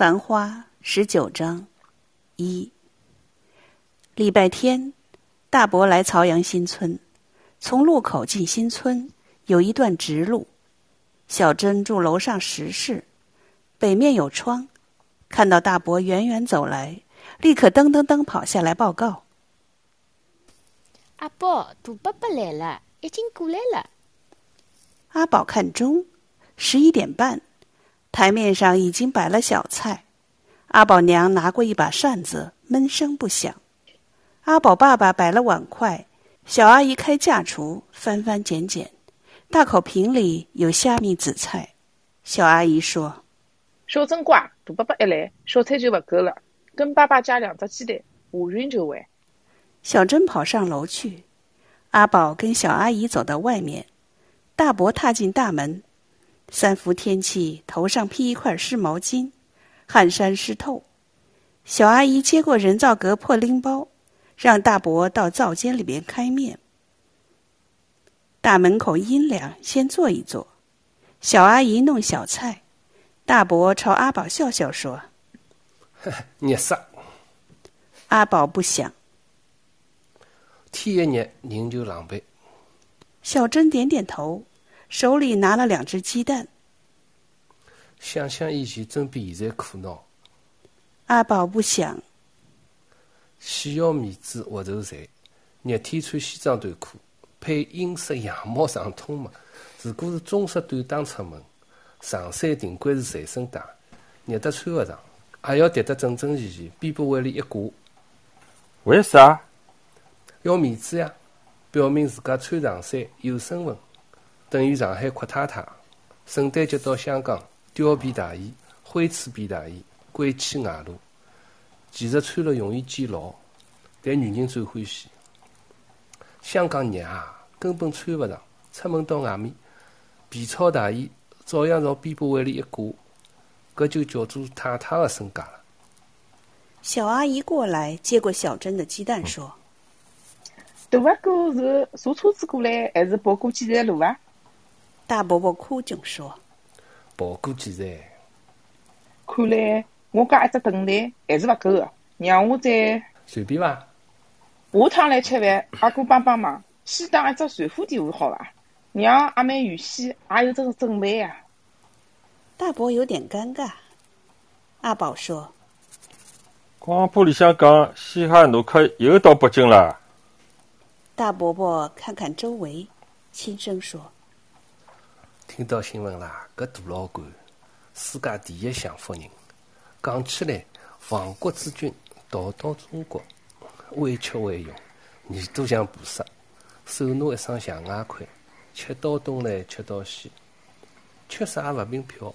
繁花十九章一。礼拜天，大伯来曹阳新村，从路口进新村有一段直路。小珍住楼上十室，北面有窗，看到大伯远远走来，立刻噔噔噔跑下来报告：“阿宝，杜伯伯来了，已经过来了。”阿宝看钟，十一点半。台面上已经摆了小菜，阿宝娘拿过一把扇子，闷声不响。阿宝爸爸摆了碗筷，小阿姨开架厨，翻翻捡捡，大口瓶里有虾米紫菜。小阿姨说：“小珍乖，大伯伯一来，小菜就不够了，跟爸爸加两只鸡蛋，下旬就完。”小珍跑上楼去，阿宝跟小阿姨走到外面，大伯踏进大门。三伏天气，头上披一块湿毛巾，汗衫湿透。小阿姨接过人造革破拎包，让大伯到灶间里面开面。大门口阴凉，先坐一坐。小阿姨弄小菜，大伯朝阿宝笑笑说：“ 热死！”阿宝不想。天一热，人就狼狈。小珍点点头。手里拿了两只鸡蛋。想想以前，真比现在苦恼。阿宝不想。死要面子滑头 dài，热天穿西装短裤，配英式羊毛长筒袜。如果是中式短裆出门，长衫定归是随身带，热得穿勿上，还要叠得整整齐齐，边部位里一挂。为啥？要面子呀，表明自家穿长衫有身份。等于上海阔太太，圣诞节到香港，貂皮大衣、灰刺皮大衣，贵气外露。其实穿了容易见老，但女人最欢喜。香港热啊，根本穿勿上。出门到外面，皮草大衣照样朝边部位里一挂，搿就叫做太太的身价了。小阿姨过来接过小珍的鸡蛋，说：“大阿哥是坐车子过来，还是跑过几站路啊？”大伯伯哭穷说：“跑过几站，看来我家一只等台还是勿够的，让我再随便伐？下趟来吃饭，阿哥帮帮忙，先打一只传呼电话好伐？让阿妹预先也有这个准备啊。”大伯有点尴尬。阿宝说：“广播里向讲，西哈努克又到北京了。”大伯伯看看周围，轻声说。听到新闻啦，搿大老倌，世界第一享福人，讲起来，亡国之君逃到中国，为吃为用，耳朵像菩萨，手拿一双象牙筷，吃到东来吃到西，吃啥勿凭票，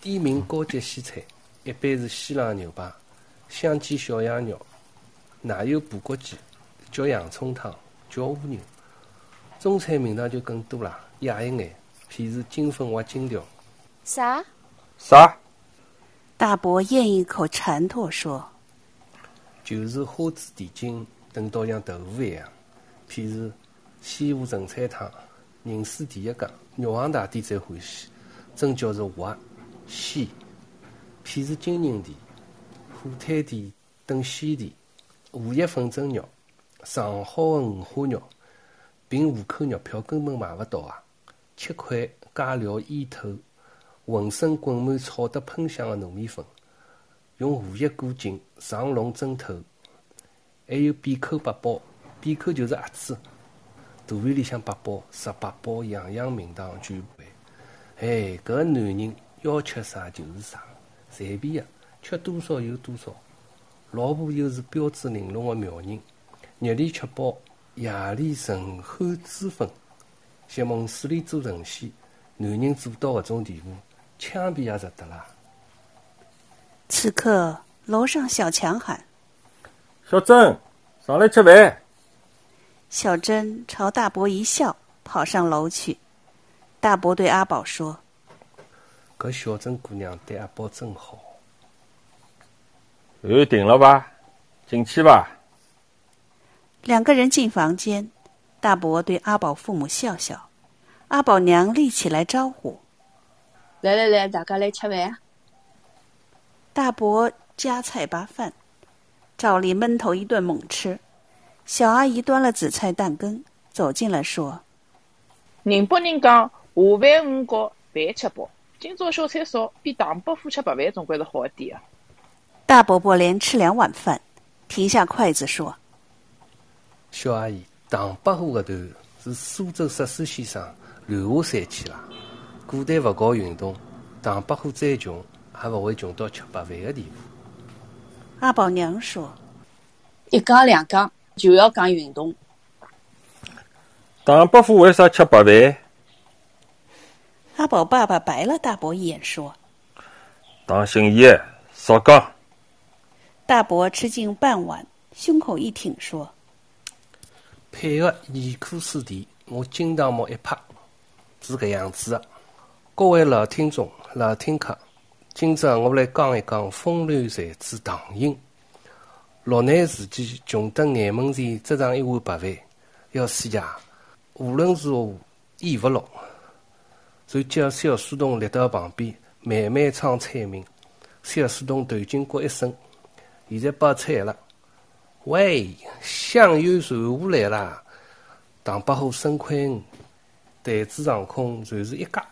点名高级西餐，一般是西冷牛排、香煎小羊肉、奶油补锅鸡，叫洋葱汤，叫蜗牛。中餐名堂就更多啦，雅一眼。譬如金粉或金条，啥？啥？大伯咽一口馋唾说：“就是花枝地金炖到像豆腐一样。譬如西湖陈菜汤，人水第一讲，玉皇大帝最欢喜，真叫是滑鲜。譬如金银钿、火腿钿等鲜钿，五叶粉蒸肉，上好的五花肉，凭户口肉票根本买不到啊！”七块加料腌透，浑身滚满炒得喷香的糯米粉，用荷叶裹紧，上笼蒸透。还有扁口八宝，扁口就是鸭子，肚皮里向八宝，十八宝，样样名堂俱备。哎，搿男人要吃啥就是啥，随便啊，吃多少有多少。老婆又是标致玲珑的妙人，日里吃饱，夜里神酣脂粉。像梦水里做神仙，男人做到搿种地步，枪毙也值得啦。此刻，楼上小强喊：“小珍，上来吃饭。”小珍朝大伯一笑，跑上楼去。大伯对阿宝说：“搿小珍姑娘对阿宝真好。”又定了吧？进去吧。两个人进房间。大伯对阿宝父母笑笑，阿宝娘立起来招呼：“来来来，大家来吃饭。”大伯夹菜扒饭，照例闷头一顿猛吃。小阿姨端了紫菜蛋羹走进来，说宁波人讲下饭五角，饭吃饱。今朝小菜少，比唐伯虎吃白饭总归是好一点啊。：“大伯伯连吃两碗饭，停下筷子说小阿姨，唐伯虎搿段是苏州十四先生留下山去啦。古代勿搞运动，唐伯虎再穷也勿会穷到吃白饭个地步。：‘阿宝娘说，一讲两讲就要讲运动，唐伯虎为啥吃白饭？阿宝爸爸白了大伯一眼说。’当心意，少讲。大伯吃尽半碗，胸口一挺说配合严苛书题，我惊堂木一拍，是搿样子的。各位老听众、老听客，今朝我来讲一讲风流才子唐寅。落难时期穷得眼门前只剩一碗白饭，要死呀，无论如何咽勿落，就叫小书童立到旁边，慢慢唱菜名。小书童头巾国一声，现在包菜了。喂，香油传下来啦！唐伯虎伸块鱼，台子上空全是一家，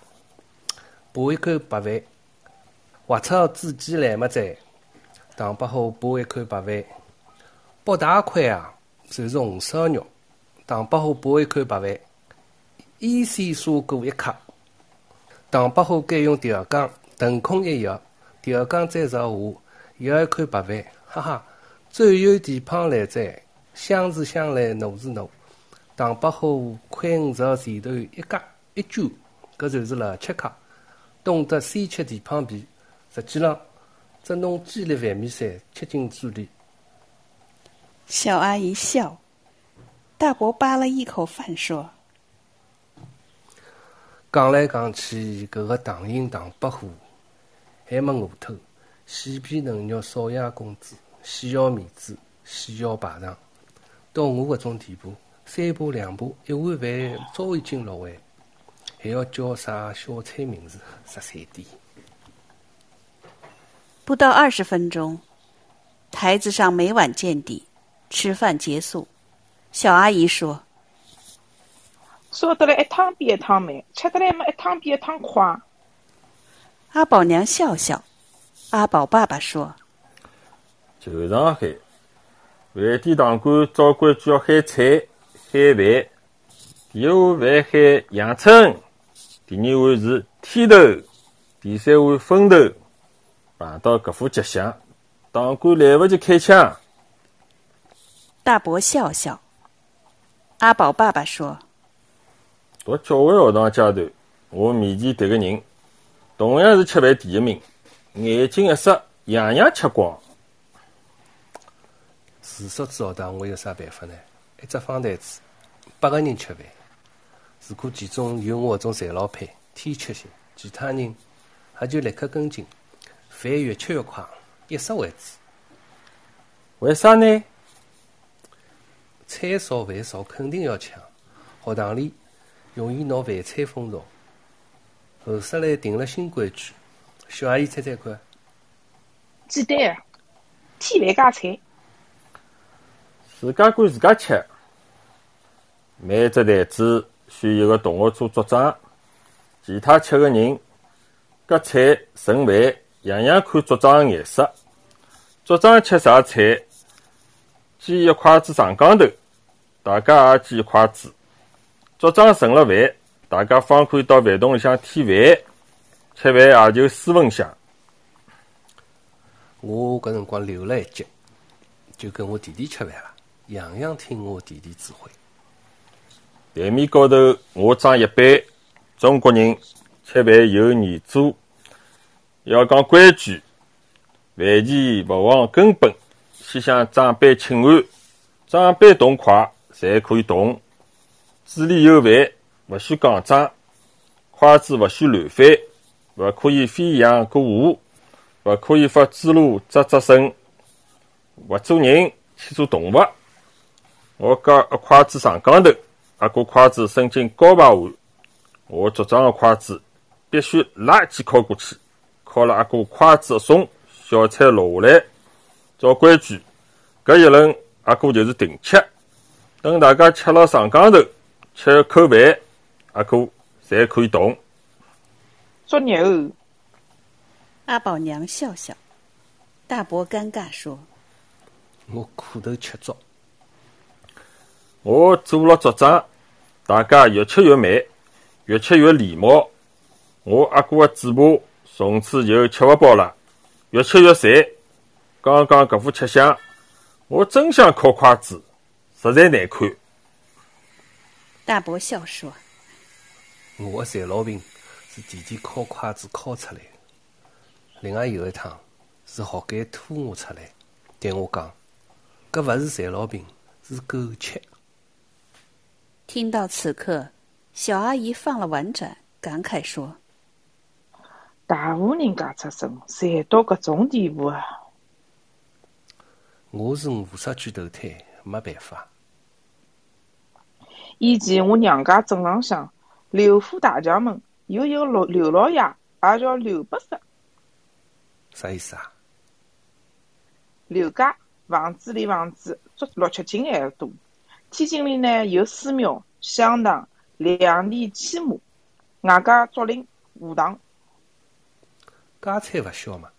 扒一口白饭，挖出煮鸡来么子？唐伯虎扒一口白饭，剥大块啊，全是红烧肉。唐伯虎扒一口白饭，腌鲜砂锅一克。唐伯虎改用调羹，腾空一摇，调羹再朝下，舀一口白饭，哈哈。转有地胖来哉，香是香来，糯是糯。唐伯虎块鱼朝前头一夹一揪，搿就是辣吃客，懂得先吃地胖皮，实际上只弄几粒饭米线吃进嘴里。：“小阿姨笑。”大伯扒了一口饭说讲来讲去，搿个唐寅、唐伯虎还没饿透，细皮嫩肉少爷公子，细要面子，细要排场。到我搿种地步，三步两步一碗饭早已经落位，还要叫啥小菜名字？十三点。：“不到二十分钟，台子上每碗见底，吃饭结束。小阿姨说烧得来一趟比一趟慢，吃得来嘛一趟比一趟快。：‘阿宝娘笑笑。’阿宝爸爸说就上海，饭店堂倌照规矩要喊菜、喊饭。第一碗饭喊阳春，第二碗是天头，第三碗风头。碰到搿副吉祥，堂倌来勿及开枪。：‘大伯笑笑。’阿宝爸爸说读教会学堂阶段，我面前迭个人，同样是吃饭第一名，眼睛一眨，样样吃光。住宿制学堂，我有啥办法呢？一只方台子，八个人吃饭。如果其中有我搿种残老配，天缺星，其他人也就立刻跟进，饭越吃越快，一食为止。为啥呢？菜少饭少肯定要抢，学堂里容易闹饭菜风潮。后首来定了新规矩，小阿姨猜猜看，简单个，天饭加菜。自家管自家吃。每只台子选一个同学做组长，其他七个人夹菜盛饭，样样看组长个颜色。组长吃啥菜，溅一筷子上缸头，大家也溅一筷子。组长盛了饭，大家方可以到饭桶里向添饭，吃饭也就斯文香。我搿辰光留了一级，就跟我弟弟吃饭了，样样听我弟弟指挥。台面高头我装一般，中国人吃饭有年做，要讲规矩，饭前勿忘根本，先向长辈请安，长辈动筷才可以动。嘴里有饭，勿许讲脏，筷子勿许乱翻，勿可以飞扬过河，勿可以发猪猡咂咂声，勿做人，去做动物。我夹一筷子上缸头。阿哥筷子伸进高排碗，我组长的筷子必须拉几敲过去，敲了阿哥筷子一松，小菜落下来，照规矩，搿一轮阿哥就是停吃。等大家吃了上缸头，吃口饭，阿哥才可以动。作孽！阿宝娘笑笑，大伯尴尬说：“我苦头吃足。我做了组长，大家越吃越慢，越吃越礼貌。我阿哥的嘴巴从此就吃勿饱了，越吃越馋。刚刚搿副吃相，我真想敲筷子，实在难看。”大伯笑说：“我的残老病是提前敲筷子敲出来的。另外有一趟是学监拖我出来，对我讲：‘搿勿是馋老病，是苟且。’”听到此刻，小阿姨放了碗盏，感慨说：“大户人家出身，才到搿种地步啊！我是五十句投胎，没办法。以前我娘家镇浪向刘府大将门有一个刘刘老爷，也叫刘伯伯。啥意思啊？刘家房子里房子足六七斤还要多。天津里呢有寺庙、香堂、良田、牵马，外加竹林、荷塘。家产勿小嘛。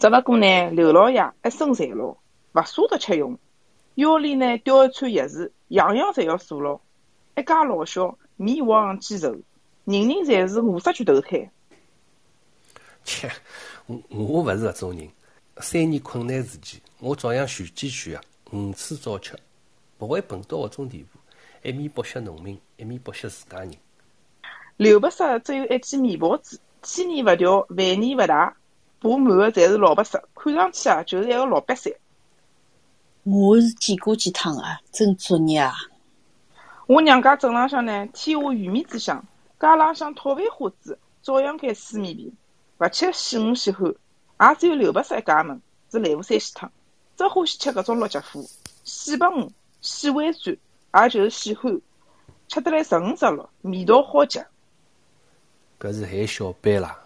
只勿过呢，刘老爷一身残劳，勿舍得吃用，腰里呢吊一串钥匙，样样侪要锁牢。一家老小，面黄肌瘦，人人侪是五十句投胎。切，我我勿是搿种人。三年困难时期，我照样全鸡全鸭，五次早吃，勿会笨到搿种地步。一面剥削农民，一面剥削自家人。刘伯伯只有一件棉袍子，千年勿掉，万年勿大，布满个侪是老白色，看上去啊就是一个老瘪三。我是见过几趟啊，真作孽啊！我娘家镇浪向呢，天下鱼米之乡，街浪向讨饭花子照样开丝面皮，勿吃细鱼细虾，也只有刘伯伯一家门是来福山西汤，只欢喜吃搿种六脚货，细白鱼、细尾鳟，也就是喜欢，吃得来十五只六，味道好极。搿是喊小辈啦。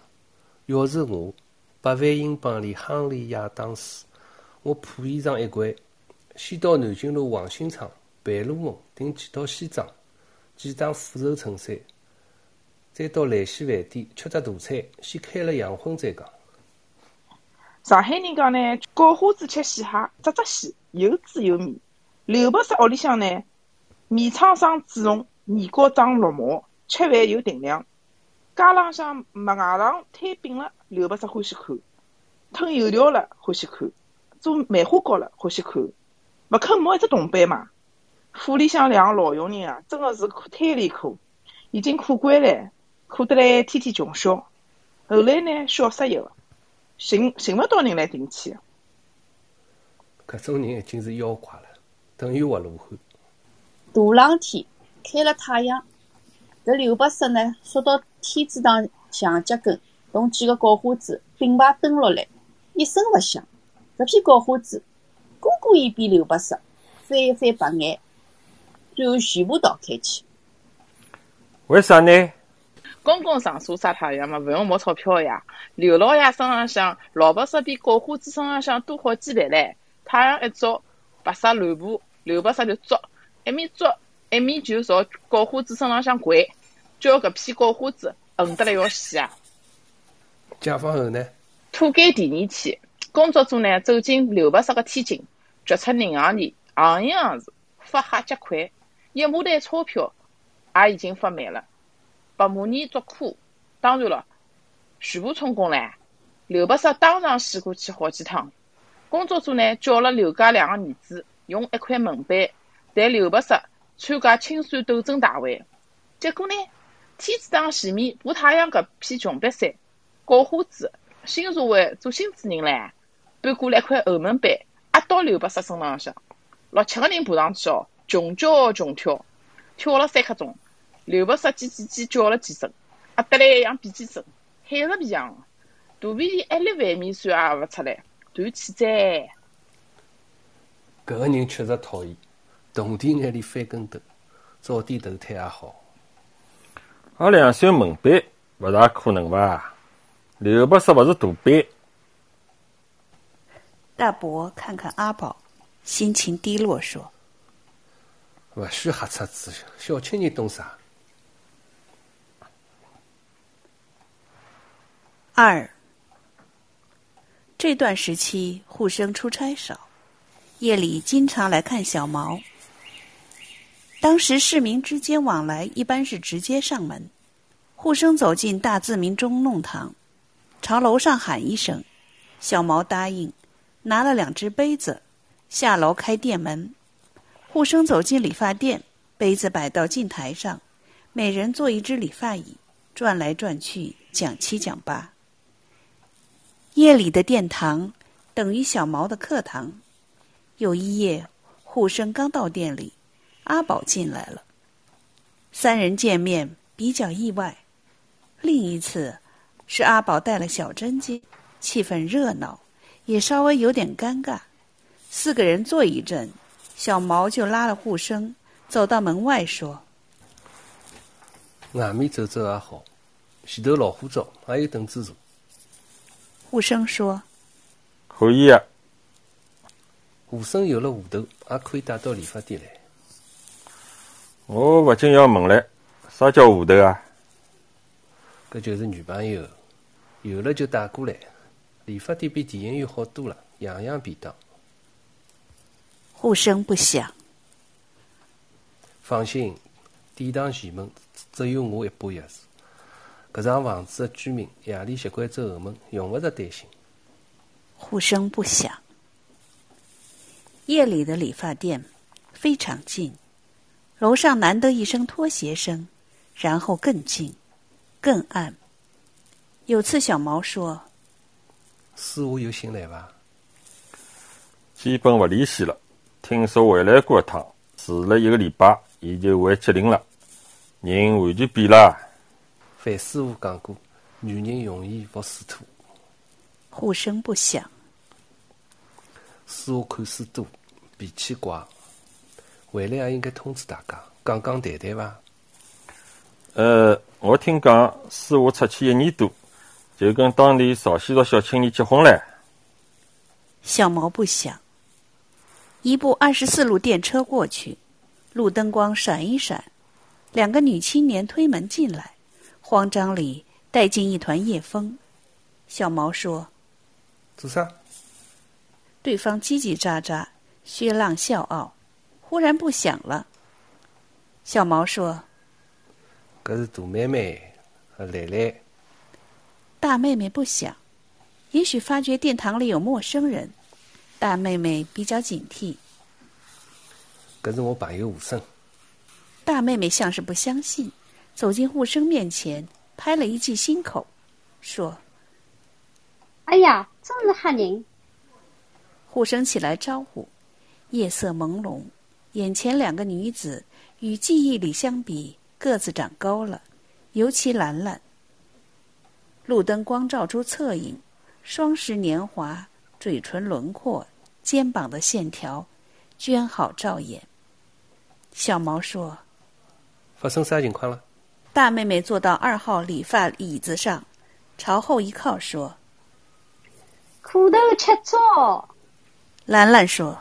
要是我，百万英镑里夯里亚当斯，我破衣裳一掼，先到南京路黄兴昌、盘路门订几套西装，几打虎头衬衫，再到兰溪饭店吃只大餐，先开了洋荤再讲。上海人讲呢，搞花子吃细蟹，只只鲜，有滋又绵。刘伯伯屋里向呢，面苍生嘴红，眼角长绿毛，吃饭有定量。街浪向麦芽糖摊饼了，刘伯伯欢喜看；吞油条了，欢喜看；做梅花糕了，欢喜看。勿肯摸一只铜板嘛。府里向两个老佣人啊，真个是贪里苦，已经苦惯了，苦得来天天穷笑。后来呢，笑死一个，寻寻勿到人来顶替。搿种人已经是妖怪了，等于活罗汉。大冷天开了太阳，搿刘伯伯呢，缩到天子堂墙脚跟，同几个叫花子并排蹲落来，一声勿响。搿批叫花子个个一比刘伯伯翻一翻白眼，最后全部逃开去。为啥呢？公公上车晒太阳嘛，勿用冒钞票呀。刘老爷身浪向，老伯伯比叫花子身浪向多好几倍唻。太阳一照，白纱乱布，刘伯伯就捉，一面捉一面就朝搞花子身浪向掼，叫搿批搞花子恨得来要死啊！解放后呢？土改第二天，工作组呢走进刘伯伯个天井，掘出银行钿，行一行字，发下结块，一麻袋钞票也已经发满了。白马泥做库，当然了，全部充公唻。刘伯伯当场死过去好几趟。工作组呢叫了刘家两个儿子，用一块门板带刘伯伯参加清算斗争大会。结果呢，天子堂前面爬太阳搿批穷瘪三，搞花子，新社会做新主人唻，搬过来一块后门板，压到刘伯伯身浪向，六七个人爬上去哦，穷叫穷跳，跳了三刻钟。刘伯伯叽叽叽叫了几声，压得来像比鸡声，海个皮样，肚皮里一粒饭米算也勿出来，断气哉！搿个人确实讨厌，铜钿眼里翻跟斗，早点投胎也好。阿两扇门板勿大可能伐？刘伯伯勿是大班，大伯看看阿宝，心情低落，说勿许瞎出子，小青年懂啥？：“二，这段时期沪生出差少，夜里经常来看小毛。当时市民之间往来一般是直接上门，护生走进大自鸣钟弄堂，朝楼上喊一声，小毛答应，拿了两只杯子，下楼开店门。护生走进理发店，杯子摆到镜台上，每人坐一只理发椅，转来转去，讲七讲八。夜里的殿堂等于小毛的课堂。有一夜，护生刚到店里，阿宝进来了。三人见面比较意外。另一次是阿宝带了小珍进，气氛热闹，也稍微有点尴尬。四个人坐一阵，小毛就拉了护生走到门外说外面走走也好，前头老虎灶还有凳子坐。：“护生说，可以啊，护生有了户头，也可以带到理发店来。我勿禁要问唻，啥叫户头啊？搿就是女朋友，有了就带过来。理发店比电影院好多了，样样便当。护生不响。放心，殿堂前门只有我一把钥匙。搿幢房子的居民夜里习惯走后门，用勿着担心。护生不想。夜里的理发店非常近，楼上难得一声拖鞋声，然后更近，更暗。有次小毛说私下有信来吧？基本不联系了。听说回来过一趟，住了一个礼拜，伊就回吉林了，人完全变了。范师傅讲过，女人容易服仕途。护生不想。私下看书多，脾气怪。回来也应该通知大家，讲讲谈谈伐？呃，我听讲师傅出去一年多，就跟当地朝鲜族小青年结婚了。小毛不想。一部二十四路电车过去，路灯光闪一闪，两个女青年推门进来，慌张里带进一团夜风。小毛说做啥？：“对方叽叽喳喳，薛浪笑傲，忽然不响了。”小毛说搿是大妹妹和蕾蕾。：“大妹妹不响，也许发觉殿堂里有陌生人。”大妹妹比较警惕。搿是我朋友吴生。大妹妹像是不相信，走进护生面前，拍了一记心口，说哎呀，真是吓人！：“护生起来招呼。”夜色朦胧，眼前两个女子与记忆里相比，个子长高了，尤其兰兰。路灯光照出侧影，双十年华，嘴唇轮廓，肩膀的线条，娟好照眼。小毛说。发生啥情况了？大妹妹坐到二号理发椅子上，朝后一靠，说苦头吃糟，：“兰兰说，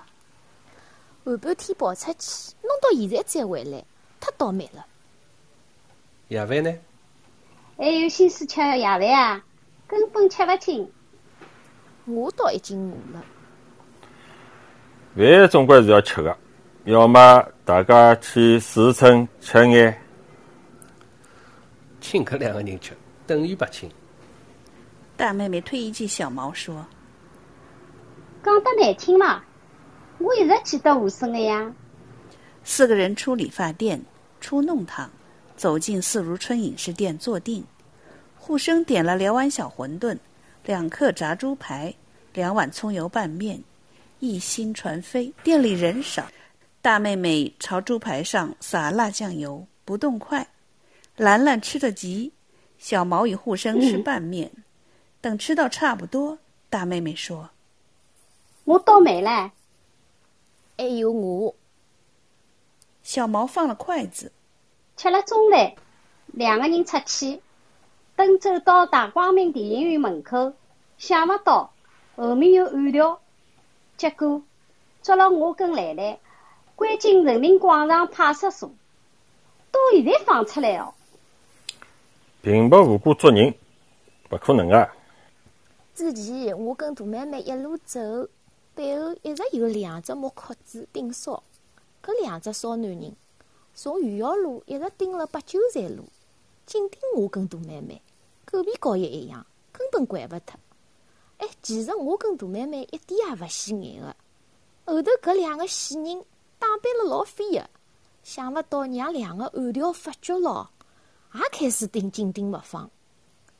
后半天跑出去，弄到现在才回来，太倒霉了。夜饭呢？还有心思吃夜饭啊？根本吃勿清。我倒已经饿了。饭总归是要吃的，要么大家去市村吃眼。请搿两个人吃，等于白请。大妹妹推一记小毛说讲得难听嘛，我一直记得吴生的呀。：‘四个人出理发店，出弄堂，走进四如春饮食店坐定。护生点了两碗小馄饨，两克炸猪排，两碗葱油拌面，一心传飞。店里人少，大妹妹朝猪排上撒辣酱油，不动筷。兰兰吃得急，小毛与护生吃拌面。等吃到差不多，大妹妹说我倒霉了，还有我，：“小毛放了筷子。”吃了中饭，两个人出去，等走到大光明电影院门口，想勿到后面有暗条，结果抓了我跟兰兰，关进人民广场派出所，到现在放出来哦。平白无故捉人，不可能啊！之前我跟大妹妹一路走，背后一直有两只木壳子盯梢。搿两只骚男人从余姚路一直盯了八九站路，紧盯我跟大妹妹，狗皮膏药一样，根本管勿脱。哎，其实我跟大妹妹一点也勿显眼个，后头搿两个死人打扮了老飞个，想勿到让两个暗条发觉了，也开始盯紧盯勿放。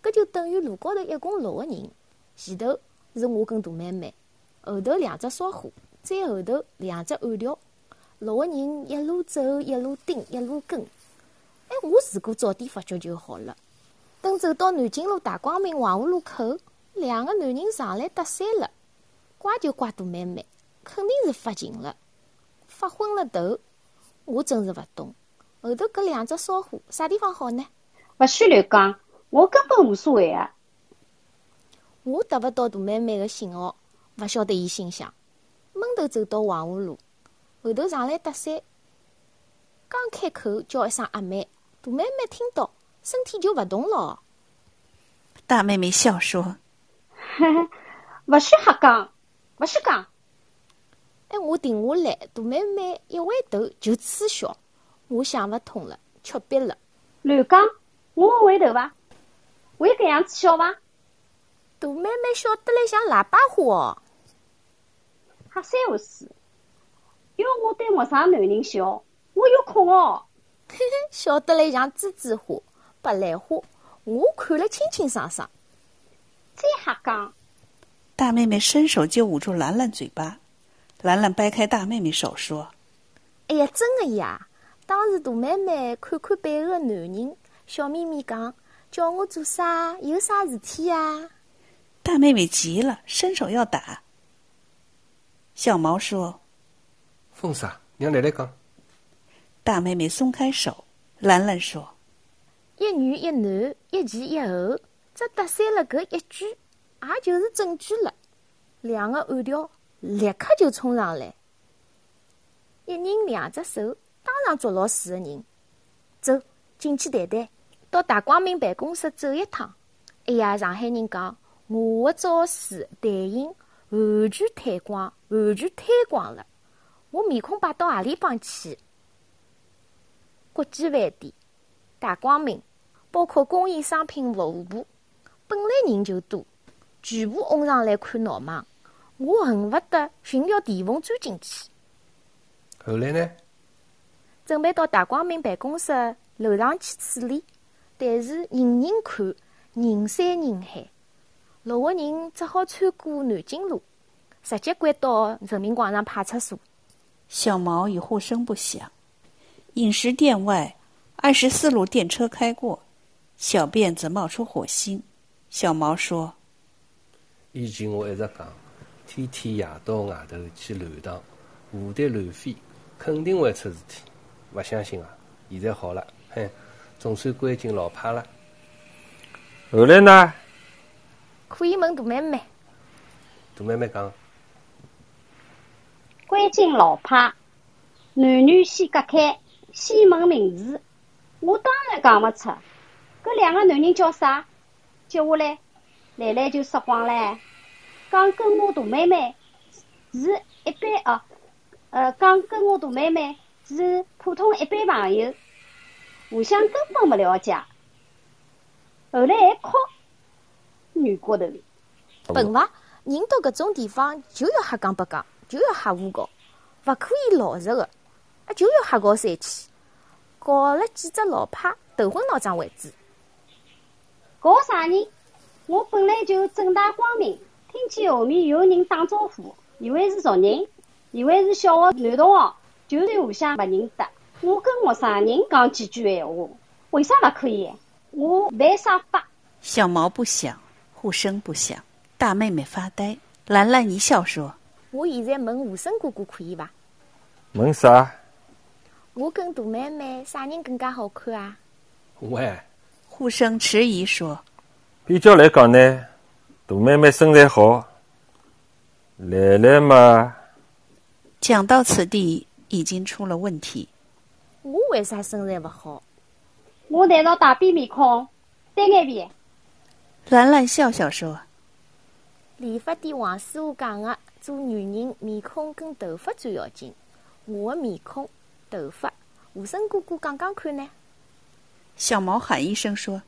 搿就等于路高头一共六个人，前头是我跟大妹妹，后头两只烧火，再后头两只暗条。六个人一路走，一路盯，一路跟。哎，我如果早点发觉就好了。等走到南京路大光明黄河路口，两个男人上来搭讪了，怪就怪杜妹妹，肯定是发情了，发昏了头。我真是勿懂，后头搿两只骚货啥地方好呢？勿许乱讲，我根本无所谓啊。我得勿到杜妹妹个信号，勿晓得伊心想。闷头走到黄河路。后头上来搭讪，刚开口叫一声阿妹，大妹妹听到身体就勿动了。大妹妹笑说：“哈哈，勿许瞎讲，勿许讲。”哎，我停下来，大妹妹一回头就嗤笑，我想勿通了，吃瘪了。乱讲，我会回头伐？会搿样子笑伐？大妹妹笑得来像喇叭花哦，瞎三胡四。要我对陌生男人笑，我有空哦。嘿嘿，笑得来像栀子花、白兰花，我看了清清爽爽。再瞎讲！大妹妹伸手就捂住兰兰嘴巴，兰兰掰开大妹妹手说：“哎呀，真的呀！当时大妹妹看看背后的男人，笑眯眯讲：叫我做啥？有啥事体呀？”大妹妹急了，伸手要打。小毛说。风啥？让奶奶讲。大妹妹松开手，兰兰说：“一女一男，一前一后，只搭讪了搿一句，也就是证据了。”两个暗条立刻就冲上来，一人两只手，当场捉牢四个人。走进去谈谈，到大光明办公室走一趟。哎呀，上海人讲，我的招式台型完全推广，完全推广了。我面孔摆到何里帮去？国际饭店、大光明，包括工业商品服务部，本来人就多，全部拥上来看闹忙。我恨不得寻条地缝钻进去。后来呢？准备到大光明办公室楼上去处理，但是人人看，人山人海，六个人只好穿过南京路，直接拐到人民广场派出所。小毛与护生不响，饮食店外，二十四路电车开过，小辫子冒出火星。小毛说：“以前我一直讲，天天夜到外头去乱荡，蝴蝶乱飞，肯定会出事体。勿相信啊？现在好了，嘿，总算关进牢派了。后来呢？可以问大妹妹。大妹妹讲。”关进老派，男女先隔开，先问名字。我当然讲勿出。搿两个男人叫啥？接下来，兰兰就说谎唻，讲跟我大妹妹是一般哦，呃，讲跟我大妹妹是普通一般朋友，互相根本勿了解。后来还哭，女骨头里。笨伐？人到搿种地方就要瞎讲八讲。就要瞎胡搞，勿可以老实个，啊就要瞎搞三气，搞了几只老派头昏脑胀为止。搞啥人？我本来就正大光明，听见后面有人打招呼，以为是熟人，以为是小学男同学，就算互相勿认得，我跟陌生人讲几句闲话，为啥勿可以？我犯啥法？小毛不响，护生不响，大妹妹发呆。兰兰一笑说。我现在问武生哥哥可以吧？问啥？我跟大妹妹啥人更加好看啊？喂，护生迟疑说：“比较来讲呢，大妹妹身材好，兰兰嘛，讲到此地，已经出了问题。我为啥身材勿好？我难道大变面孔，单眼皮？兰兰笑笑说理发店王师傅讲的，做女人面孔跟头发最要紧。我的面孔、头发，武生哥哥讲讲看呢？：“小毛喊一声说，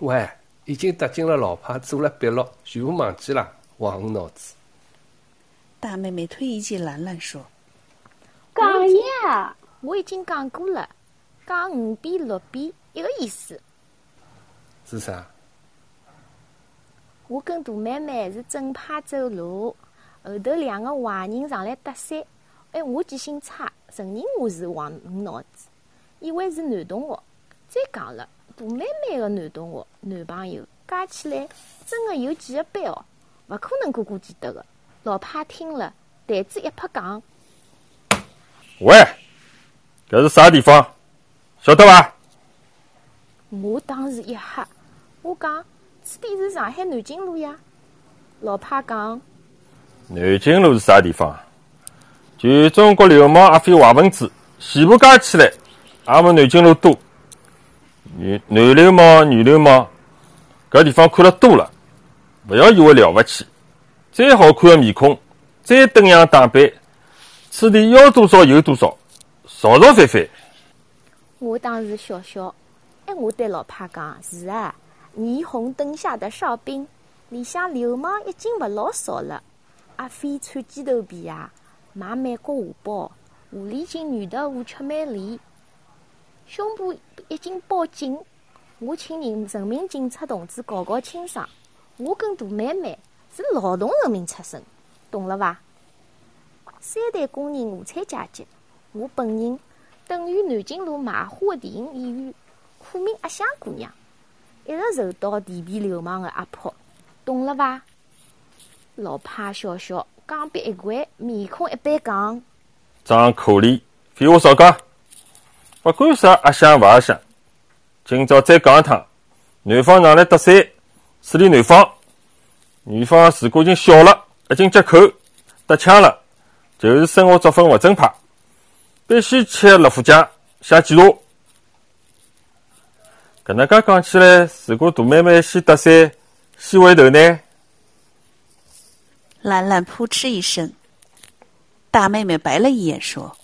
喂，已经搭进了老派，做了笔录，全部忘记了，黄脑子。大妹妹推一记兰兰说讲呀，我已经讲过了，讲五遍六遍一个意思。是啥？我跟大妹妹是正派走路，后头两个坏人上来搭讪，哎，我记性差，承认我是黄五脑子，以为是男同学。再讲了，大妹妹的男同学、男朋友加起来真的有几个班哦，勿可能个个记得的。老派听了，台子一拍讲，喂，搿是啥地方？晓得伐？我当时一吓，我讲此地是上海南京路呀。老派讲，南京路是啥地方？就中国流氓阿飞坏分子，全部加起来，也没南京路多。男男流氓、女流氓，搿地方看了多了，勿要以为了勿起。再好看的面孔，再登样打扮，此地要多少有多少，吵吵翻翻。我当时笑笑，哎，我对老派讲是啊，霓虹灯下的哨兵，里向流氓已经勿老少了。阿飞穿鸡头皮呀，买美国华包，狐狸精女的胡吃美丽，胸部已经包紧。我请人人民警察同志搞搞清爽，我跟大妹妹是劳动人民出身，懂了伐？三代工人无产阶级，我本人等于南京路卖花的电影演员，苦命阿香姑娘，一直受到地痞流氓的压迫，懂了伐？老派笑笑，钢笔一掼，面孔一板讲，装可怜，废话少讲。勿管啥阿香勿阿香，今朝再讲一趟，男方上来搭讪，处理男方。女方如果已经笑了，已经接口，搭腔了，就是生活作风勿正派，必须吃乐虎酱写记录。搿能介讲起来，如果大妹妹先搭讪，先回头呢？兰兰扑哧一声，大妹妹白了一眼说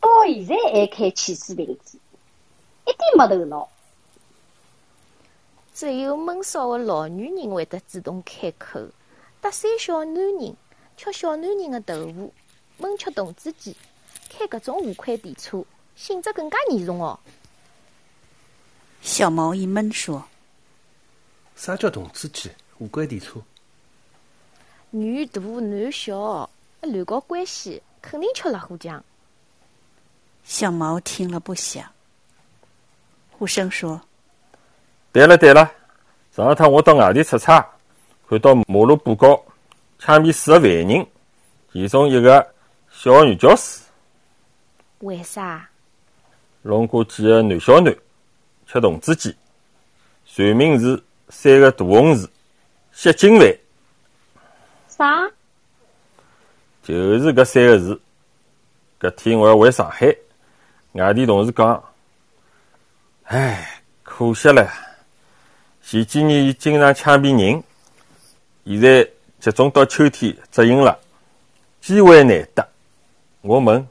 到现在还开汽水瓶子，一点没头脑。只有闷骚的老女人会得主动开口，搭讪小男人，吃小男人的豆腐，闷吃童子鸡，开搿种无块电车，性质更加严重哦。小毛一闷说啥叫童子鸡？无关电车？女大男小，乱搞关系，肯定吃辣虎酱。小毛听了不响。呼声说对了对了，上一趟我到外地出差，看到马路布告，枪毙四个犯人，其中一个小女教师，为啥？弄过几个男小囡吃童子鸡，传名是三个大红字，吸金饭，啥？就是搿三个字。搿天我要回上海，外地同事讲，唉，可惜了。前几年伊经常枪毙人，现在集中到秋天执行了，机会难得。我问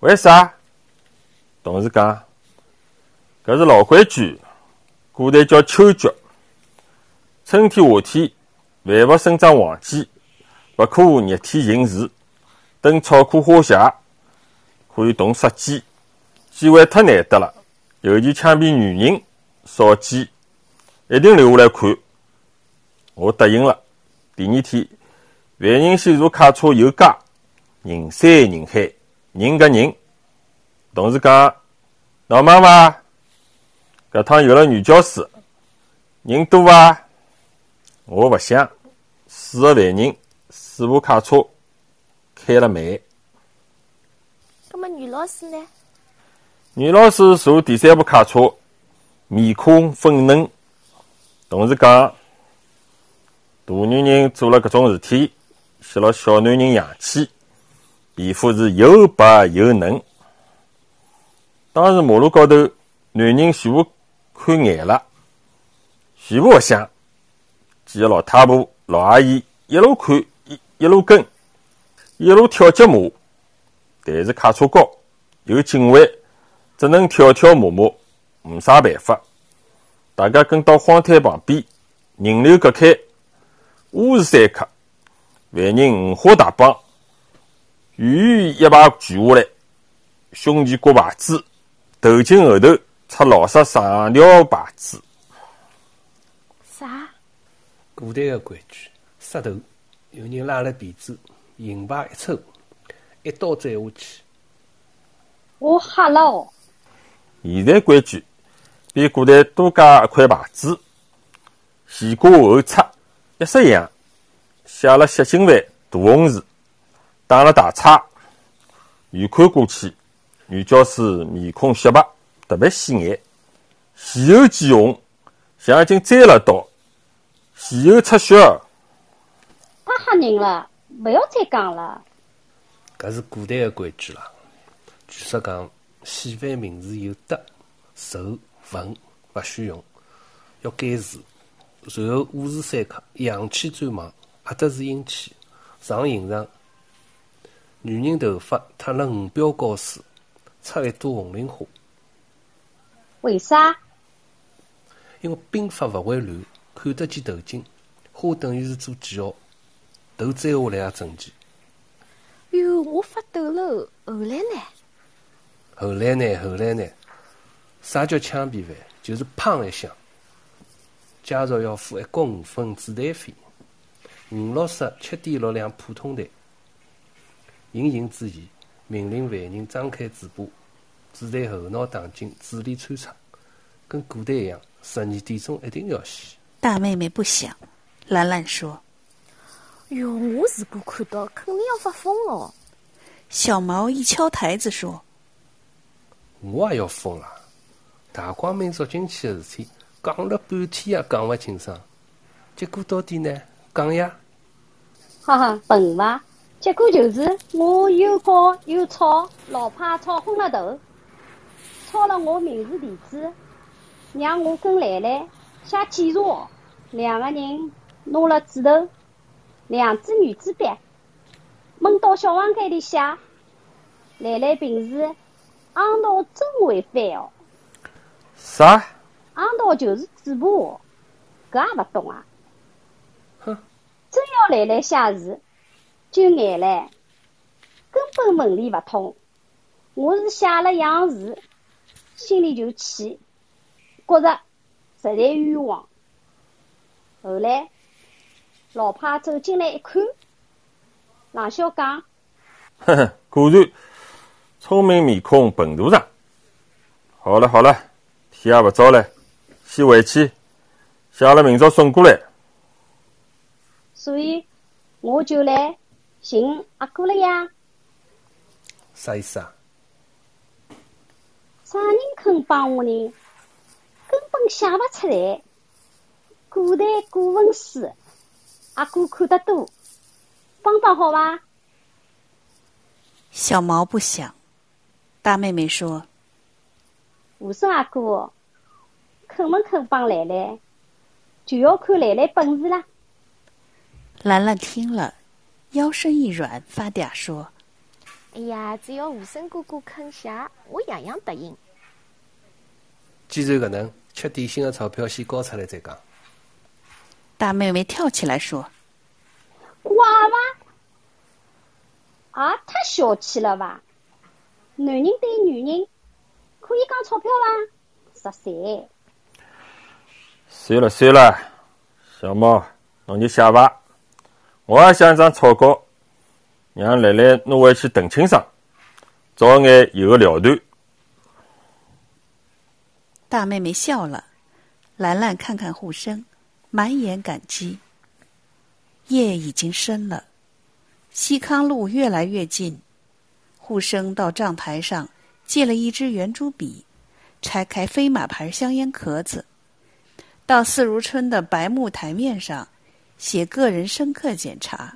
为啥？同事讲，搿是老规矩，古代叫秋菊。春天、夏天，万物生长旺季，勿可热天行事。等草枯花谢，可以动杀鸡。机会太难得了，尤其枪毙女人、少见，一定留下来看。我答应了。第二天，万人先坐卡车游街，人山人海，人夹人。同事讲，闹忙伐？搿趟有了女教师，人多伐？我勿想，四个犯人，四部卡车，开了慢。葛么女老师呢？女老师坐第三部卡车，面孔粉嫩。同事讲，大女人做了搿种事体，吸了小男人阳气，皮肤是又白又嫩。当时马路高头，男人全部看眼了，全部勿想。几个老太婆、老阿姨一路看，一一路跟，一路跳脚马。但是卡车高，有警卫，只能跳跳摸摸，没啥办法。大家跟到荒滩旁边，人流隔开，乌是三刻，万人五花大绑，远远一排聚下来，胸前挂牌子，头巾后头插老式长条牌子。啥？古代的规矩，杀头，有人拉了辫子，银牌一抽，一刀斩下去。我吓了哦！现在规矩比古代多加一块牌子，前挂后插，一式一样，写了“血金饭”大红字，打了大叉。远看过去，女教师面孔雪白，特别显眼，前后见红，像已经栽了刀，前后出血。太吓人了！勿要再讲了。搿是古代的规矩啦。据说讲，洗犯名字有德、寿、文，勿许用，要改字。随后午时三刻，阳气最旺，黑得是阴气。上刑场，女人头发烫了五标高丝，插一朵红菱花。为啥？因为兵法勿会乱，看得见头颈，花等于是做记号，头摘下来也整齐。哟，我发抖了。后来呢？后来呢？后来呢？啥叫枪毙犯？就是砰一响，家属要付一角五分子弹费，五六十七点六两普通弹。行刑之前，命令犯人张开嘴巴，子弹后脑打进，智力穿插，跟古代一样，十二点钟一定要死。大妹妹不想，兰兰说。哟，我如果看到，肯定要发疯哦。小毛一敲台子说：“我也要疯了！大光明捉进去的事体，讲了半天也讲勿清爽。结果到底呢？讲呀！哈哈，笨伐？结果就是我又告又吵，老怕吵昏了头，抄了我名字地址，让我跟兰兰写检查。两个人拿了纸头。”两支圆珠笔，蒙到小房间里写。兰兰平时昂道真会翻哦。啥？昂道就是嘴巴话，搿也勿懂啊。哼！真要兰兰写字，就眼唻，根本文理勿通。我是写了样字，心里就气，觉着实在冤枉。后来。老派走进来一看，冷笑讲：“呵呵，果然聪明面孔笨图上。好了好了，天也勿早了，先回去，写了明朝送过来。所以我就来寻阿哥了呀。啥意思啊？啥人肯帮我呢？根本写勿出来。古代古文书。阿哥看得多，帮帮好吧？小毛不想。大妹妹说：“无说阿哥，肯不肯帮兰兰，就要看兰兰本事了。”兰兰听了，腰身一软，发嗲说：“哎呀，只要武生哥哥肯写，我样样答应。”既然搿能，吃点心的钞票先交出来再讲。大妹妹跳起来说：“瓜吧，啊，太小气了吧！男人对女人可以讲钞票伐？十三。算了算了，小猫，侬就写伐。我也想一张草稿，让兰兰拿回去等清爽，早眼有个了断。”大妹妹笑了，兰兰看看护生。满眼感激。夜已经深了，西康路越来越近。护生到账台上借了一支圆珠笔，拆开飞马牌香烟壳子，到四如春的白木台面上写个人深刻检查。